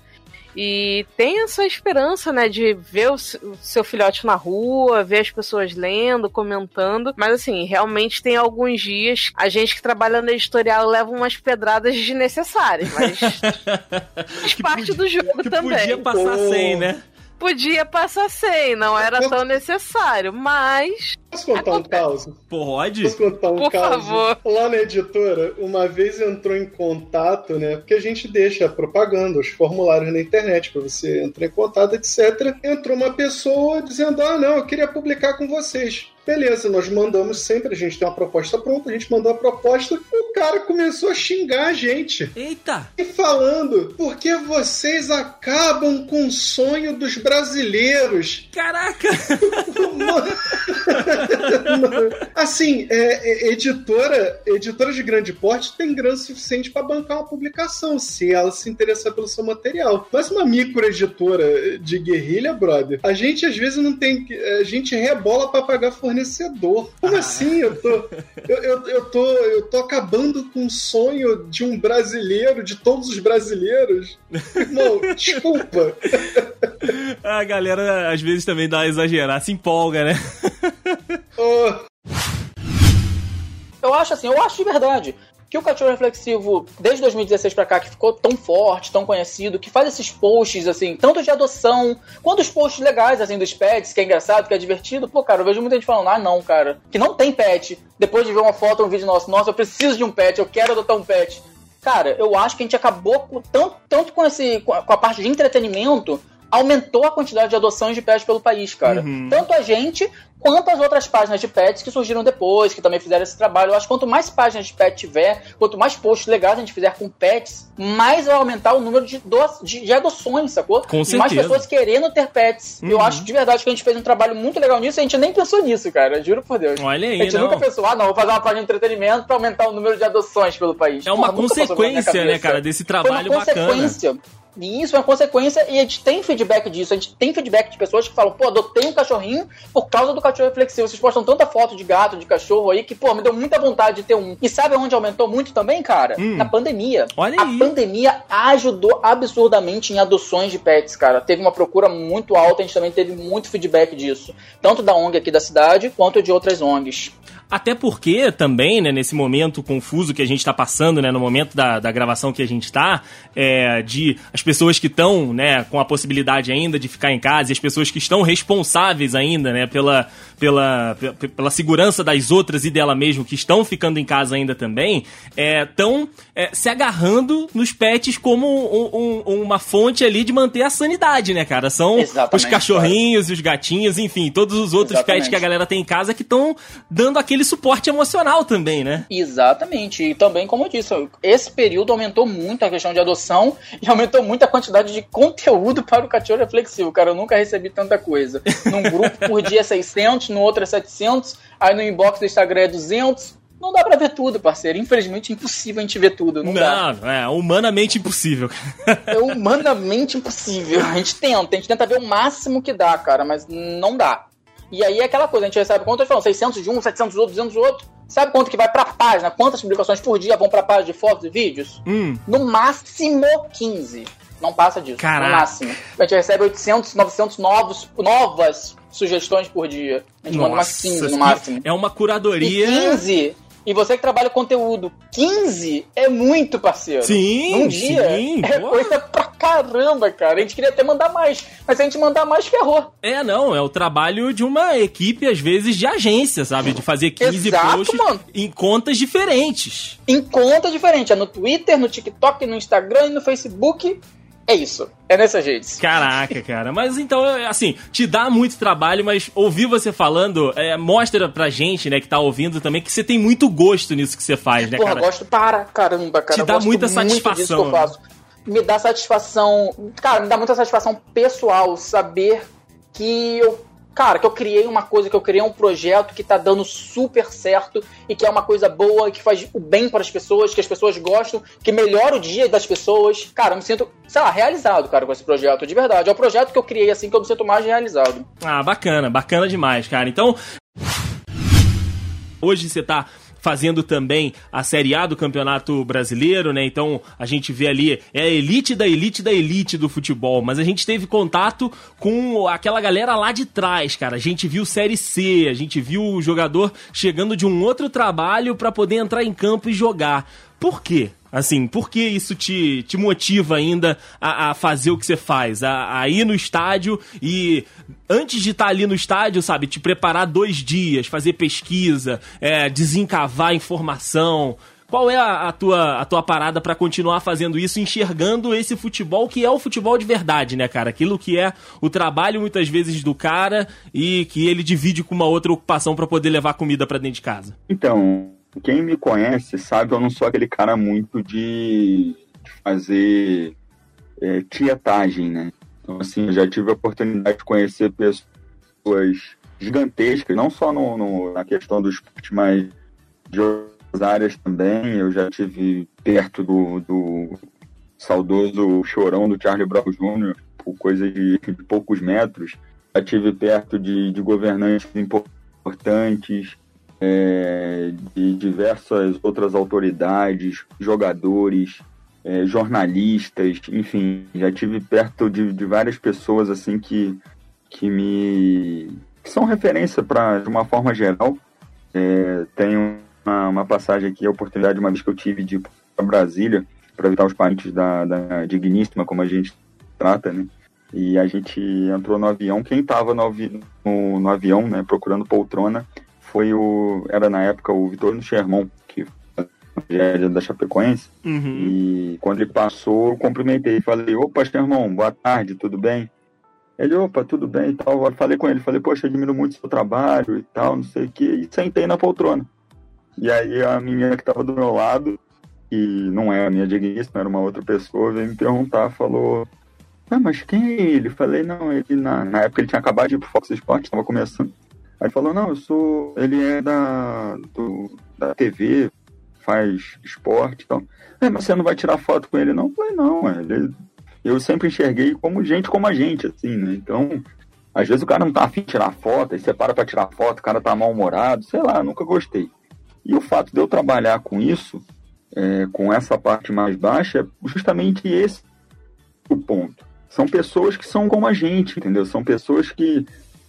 I: e tem essa esperança, né, de ver o seu filhote na rua, ver as pessoas lendo, comentando. Mas assim, realmente tem alguns dias a gente que trabalha no editorial leva umas pedradas desnecessárias, mas faz parte
A: podia,
I: do jogo
A: que
I: também.
A: Podia passar sem, né?
I: Podia passar sem, não era tão necessário, mas.
H: Posso contar um caos?
A: Pode?
H: Posso contar um
I: Por
H: caos?
I: favor.
H: Lá na editora, uma vez entrou em contato, né? Porque a gente deixa propaganda, os formulários na internet para você entrar em contato, etc. Entrou uma pessoa dizendo: Ah, não, eu queria publicar com vocês. Beleza, nós mandamos sempre, a gente tem uma proposta pronta, a gente mandou a proposta, o cara começou a xingar a gente.
A: Eita!
H: E falando, porque vocês acabam com o sonho dos brasileiros.
A: Caraca!
H: assim, é, é, editora, editora de grande porte tem grana suficiente para bancar uma publicação, se ela se interessar pelo seu material. Mas uma microeditora de guerrilha, brother, a gente às vezes não tem. A gente rebola para pagar fornecedor. Como ah. assim? Eu tô, eu, eu, eu, tô, eu tô acabando com o sonho de um brasileiro, de todos os brasileiros. Irmão, desculpa.
A: A galera às vezes também dá uma exagerada, se empolga, né?
H: Oh.
J: Eu acho assim, eu acho de verdade que o cachorro reflexivo, desde 2016 para cá, que ficou tão forte, tão conhecido, que faz esses posts, assim, tanto de adoção, quanto os posts legais, assim, dos pets, que é engraçado, que é divertido. Pô, cara, eu vejo muita gente falando, ah, não, cara, que não tem pet. Depois de ver uma foto, um vídeo nosso, nossa, eu preciso de um pet, eu quero adotar um pet. Cara, eu acho que a gente acabou com, tanto, tanto com, esse, com a parte de entretenimento aumentou a quantidade de adoções de pets pelo país, cara.
A: Uhum.
J: Tanto a gente quanto as outras páginas de pets que surgiram depois, que também fizeram esse trabalho. Eu acho que quanto mais páginas de pet tiver, quanto mais posts legais a gente fizer com pets, mais vai aumentar o número de, do, de, de adoções, sacou?
A: Com
J: e mais
A: certeza.
J: pessoas querendo ter pets. Eu
A: Uhum.
J: acho de verdade que a gente fez um trabalho muito legal nisso e a gente nem pensou nisso, cara. Juro por Deus.
A: Olha aí,
J: a gente
A: não.
J: nunca pensou, ah, não, vou fazer uma página de entretenimento pra aumentar o número de adoções pelo país.
A: É uma
J: Porra,
A: consequência, né, cara, desse
J: Foi uma
A: trabalho bacana.
J: consequência. E isso é uma consequência, e a gente tem feedback disso. A gente tem feedback de pessoas que falam, pô, adotei um cachorrinho por causa do cachorro reflexivo. Vocês postam tanta foto de gato, de cachorro aí, que, pô, me deu muita vontade de ter um. E sabe onde aumentou muito também, cara?
A: Hum.
J: Na pandemia.
A: Olha
J: a
A: aí.
J: pandemia ajudou absurdamente em adoções de pets, cara. Teve uma procura muito alta, a gente também teve muito feedback disso. Tanto da ONG aqui da cidade, quanto de outras ONGs.
A: Até porque também, né, nesse momento confuso que a gente tá passando, né, no momento da, da gravação que a gente tá, é, de as pessoas que estão, né, com a possibilidade ainda de ficar em casa e as pessoas que estão responsáveis ainda, né, pela, pela, pe- pela segurança das outras e dela mesmo, que estão ficando em casa ainda também, estão se agarrando nos pets como um- um- uma fonte ali de manter a sanidade, né, cara? São
J: Exatamente,
A: os cachorrinhos, os gatinhos, enfim, todos os outros
J: Exatamente.
A: pets que a galera tem em casa que estão dando aquele suporte emocional também, né?
J: Exatamente. E também, como eu disse, esse período aumentou muito a questão de adoção e aumentou muito a quantidade de conteúdo para o cachorro reflexivo. Cara, eu nunca recebi tanta coisa. Num grupo por dia é 600, no outro é 700, aí no inbox do Instagram é 200. Não dá pra ver tudo, parceiro. Infelizmente, é impossível a gente ver tudo. Não, dá.
A: Não, é humanamente impossível.
J: É humanamente impossível. A gente tenta, a gente tenta ver o máximo que dá, cara, mas não dá. E aí é aquela coisa, a gente recebe tô falando, 600 de um, 700 do outro, 200 do outro. Sabe quanto que vai pra página? Quantas publicações por dia vão pra página de fotos e vídeos?
A: Hum,
J: No máximo 15. Não passa disso.
A: Caraca.
J: No máximo. A gente recebe 800, 900 novos, novas sugestões por dia. A gente manda umas 15 no máximo.
A: É uma
J: E
A: curadoria.
J: 15. E você que trabalha conteúdo, 15 é muito, parceiro.
A: Sim,
J: Num dia
A: sim,
J: é
A: pô.
J: coisa pra caramba, cara. A gente queria até mandar mais, mas se a gente mandar mais, ferrou.
A: É, não, é o trabalho de uma equipe, às vezes, de agência, sabe? De fazer 15
J: Exato,
A: posts
J: mano.
A: em contas diferentes.
J: Em conta diferente. É no Twitter, no TikTok, no Instagram e no Facebook. É isso. É nessas redes.
A: Caraca, cara. Mas então, assim, te dá muito trabalho, mas ouvir você falando é, mostra pra gente, né, que tá ouvindo também, que você tem muito gosto nisso que você faz, né,
J: Porra,
A: cara?
J: gosto para caramba, cara.
A: Te
J: Eu
A: dá muita
J: muito disso
A: satisfação,
J: eu faço. Me dá satisfação. Cara, me dá muita satisfação pessoal saber que eu. Cara, que eu criei uma coisa, que eu criei um projeto que tá dando super certo e que é uma coisa boa, que faz o bem para as pessoas, que as pessoas gostam, que melhora o dia das pessoas. Cara, eu me sinto, sei lá, realizado, cara, com esse projeto, de verdade. É o projeto que eu criei assim que eu me sinto mais realizado.
A: Ah, bacana, bacana demais, cara. Então, hoje você tá fazendo também a Série A do Campeonato Brasileiro, né? Então a gente vê ali, é a elite da elite da elite do futebol, mas a gente teve contato com aquela galera lá de trás, cara. A gente viu Série C, a gente viu o jogador chegando de um outro trabalho para poder entrar em campo e jogar. Por quê? Assim, por que isso te, te motiva ainda a, a fazer o que você faz? A, a ir no estádio e, antes de estar ali no estádio, sabe, te preparar dois dias, fazer pesquisa, é, desencavar informação. Qual é a, a tua, a tua parada pra continuar fazendo isso, enxergando esse futebol que é o futebol de verdade, né, cara? Aquilo que é o trabalho muitas vezes do cara e que ele divide com uma outra ocupação pra poder levar comida pra dentro de casa.
K: Então, quem me conhece sabe eu não sou aquele cara muito de de fazer é, tietagem, né? Então, assim, eu já tive a oportunidade de conhecer pessoas gigantescas, não só no, no- na questão do esporte, mas de outras áreas também. Eu já tive perto do, do saudoso chorão do Charlie Brown Jr., por coisa de, de poucos metros. Já tive perto de, de governantes importantes, é, de diversas outras autoridades, jogadores, é, jornalistas, enfim, já tive perto de, de várias pessoas assim que, que me que são referência para de uma forma geral. É, tenho uma, uma passagem aqui, a oportunidade uma vez que eu tive de ir para Brasília para visitar os parentes da, da digníssima, como a gente trata, né? E a gente entrou no avião. Quem estava no, avi- no, no avião, né, procurando poltrona, foi o. Era na época o Vitor Sherman, que é da Chapecoense.
A: Uhum.
K: E quando ele passou, eu cumprimentei. Falei: opa, Sherman, boa tarde, tudo bem? Ele, opa, tudo bem e tal. Falei com ele, falei, poxa, admiro muito o seu trabalho e tal, não sei o que, e sentei na poltrona. E aí a menina que tava do meu lado, que não era a minha digníssima, era uma outra pessoa, veio me perguntar, falou, ah, mas quem é ele? Falei, não, ele na, na época ele tinha acabado de ir pro Fox Sports, tava começando. Aí falou, não, eu sou. Ele é da, do, da TV, faz esporte e tal. É, mas você não vai tirar foto com ele, não? Eu falei, não, ele, eu sempre enxerguei como gente como a gente, assim, né? Então, às vezes o cara não tá afim de tirar foto, aí você para pra tirar foto, o cara tá mal-humorado, sei lá, nunca gostei. E o fato de eu trabalhar com isso, é, com essa parte mais baixa, é justamente esse o ponto. São pessoas que são como a gente, entendeu? São pessoas que,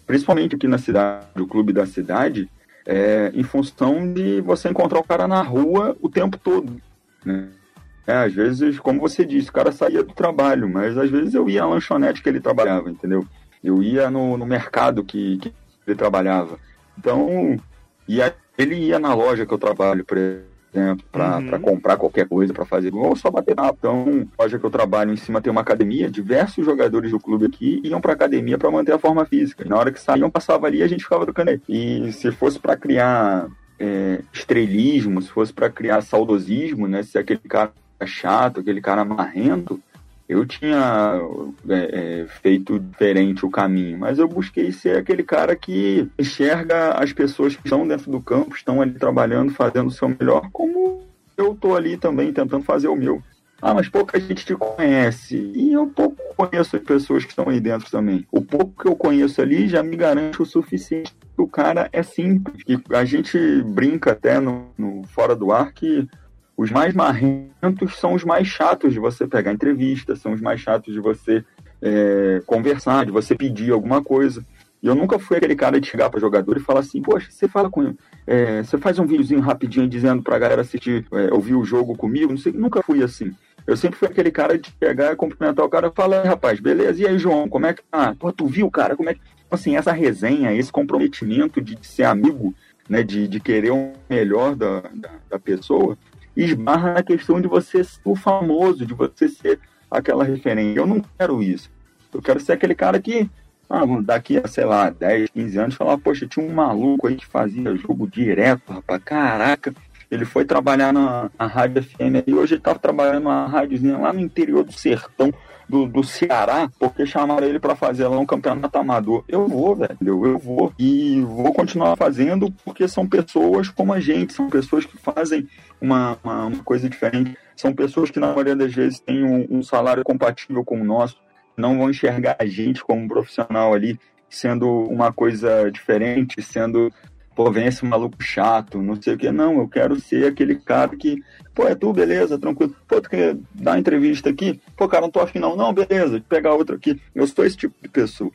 K: principalmente aqui na cidade, o clube da cidade, é, em função de você encontrar o cara na rua o tempo todo, né? É, às vezes, como você disse, o cara saía do trabalho, mas às vezes eu ia à lanchonete que ele trabalhava, entendeu? Eu ia no, no mercado que, que ele trabalhava. Então, ia, ele ia na loja que eu trabalho, por exemplo, para uhum. comprar qualquer coisa, para fazer ou só bater na Então, loja que eu trabalho em cima tem uma academia, diversos jogadores do clube aqui iam para academia para manter a forma física. E na hora que saíam, passava ali e a gente ficava trocando aí. E se fosse para criar é, estrelismo, se fosse para criar saudosismo, né? Se aquele cara chato, aquele cara marrento, eu tinha é, é, feito diferente o caminho, mas eu busquei ser aquele cara que enxerga as pessoas que estão dentro do campo, estão ali trabalhando, fazendo o seu melhor, como eu tô ali também tentando fazer o meu. Ah, mas pouca gente te conhece. E eu pouco conheço as pessoas que estão aí dentro também. O pouco que eu conheço ali já me garante o suficiente. O cara é simples. E a gente brinca até no, no fora do ar que os mais marrentos são os mais chatos de você pegar entrevista, são os mais chatos de você é, conversar, de você pedir alguma coisa. E eu nunca fui aquele cara de chegar para jogador e falar assim, poxa, você fala com é, você faz um videozinho rapidinho dizendo pra galera assistir, é, ouvir o jogo comigo, não sei, nunca fui assim. Eu sempre fui aquele cara de pegar, cumprimentar o cara e falar, rapaz, beleza, e aí, João, como é que tá? Pô, tu viu, cara, como é que. Assim, essa resenha, esse comprometimento de ser amigo, né, de, de querer o melhor da, da, da pessoa, esbarra na questão de você ser o famoso, de você ser aquela referência. Eu não quero isso. Eu quero ser aquele cara que, ah, daqui a, sei lá, 10, 15 anos, falar, poxa, tinha um maluco aí que fazia jogo direto, rapaz, caraca. Ele foi trabalhar na, na Rádio FM e hoje ele tá trabalhando numa rádiozinha lá no interior do sertão do, do Ceará, porque chamaram ele para fazer lá um campeonato amador. Eu vou, velho, eu vou. E vou continuar fazendo porque são pessoas como a gente, são pessoas que fazem uma, uma, uma coisa diferente. São pessoas que, na maioria das vezes, têm um, um salário compatível com o nosso, não vão enxergar a gente como um profissional ali sendo uma coisa diferente, sendo pô, vem esse maluco chato, não sei o que. Não, eu quero ser aquele cara que, pô, é tu, beleza, tranquilo. Pô, tu quer dar entrevista aqui? Pô, cara, não tô afim não. Não, beleza, pegar outro aqui. Eu sou esse tipo de pessoa.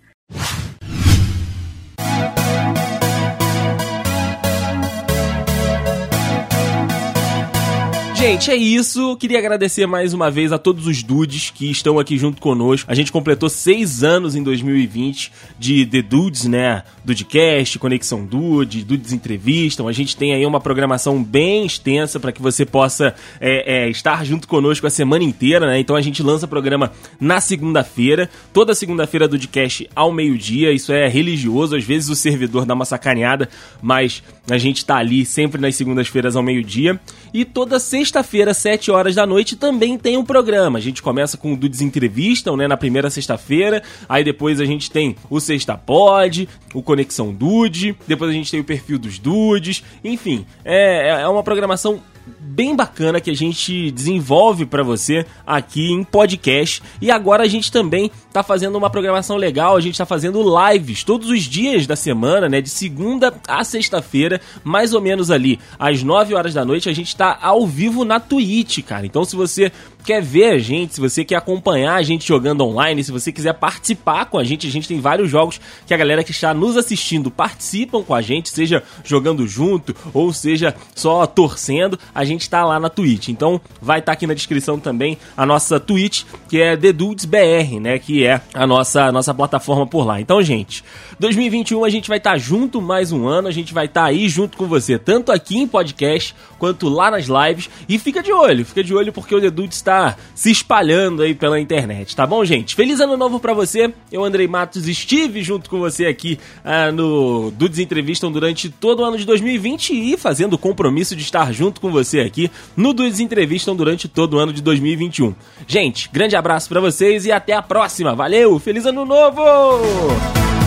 A: Gente, é isso. Queria agradecer mais uma vez a todos os dudes que estão aqui junto conosco. A gente completou seis anos em 2020 de The Dudes, né? Dudecast, Conexão Dude, Dudes Entrevistam. A gente tem aí uma programação bem extensa para que você possa é, é, estar junto conosco a semana inteira, né? Então a gente lança programa na segunda-feira, toda segunda-feira Dudecast ao meio-dia. Isso é religioso, às vezes o servidor dá uma sacaneada, mas a gente tá ali sempre nas segundas-feiras ao meio-dia. E toda sexta-feira, 7 horas da noite, também tem um programa. A gente começa com o Dudes Entrevistam, né? Na primeira sexta-feira. Aí depois a gente tem o Sexta Pod, o Conexão Dude. Depois a gente tem o perfil dos Dudes. Enfim, é, é uma programação bem bacana que a gente desenvolve para você aqui em podcast. E agora a gente também tá fazendo uma programação legal, a gente tá fazendo lives todos os dias da semana, né, de segunda a sexta-feira, mais ou menos ali às 9 horas da noite, a gente tá ao vivo na Twitch, cara. Então se você quer ver a gente, se você quer acompanhar a gente jogando online, se você quiser participar com a gente, a gente tem vários jogos que a galera que está nos assistindo participam com a gente, seja jogando junto ou seja só torcendo. A gente tá lá na Twitch. Então vai estar tá aqui na descrição também a nossa Twitch, que é The Dudes BR, né? Que é a nossa, a nossa plataforma por lá. Então, gente, 2021 a gente vai estar tá junto mais um ano, a gente vai estar tá aí junto com você, tanto aqui em podcast quanto lá nas lives. E fica de olho, fica de olho porque o The Dudes está se espalhando aí pela internet, tá bom, gente? Feliz ano novo para você. Eu, Andrei Matos, estive junto com você aqui uh, no Dudes Entrevistam durante todo o ano de 2020 e fazendo o compromisso de estar junto com você aqui no Dudes Entrevistam durante todo o ano de 2021. Gente, grande abraço para vocês e até a próxima. Valeu, feliz ano novo!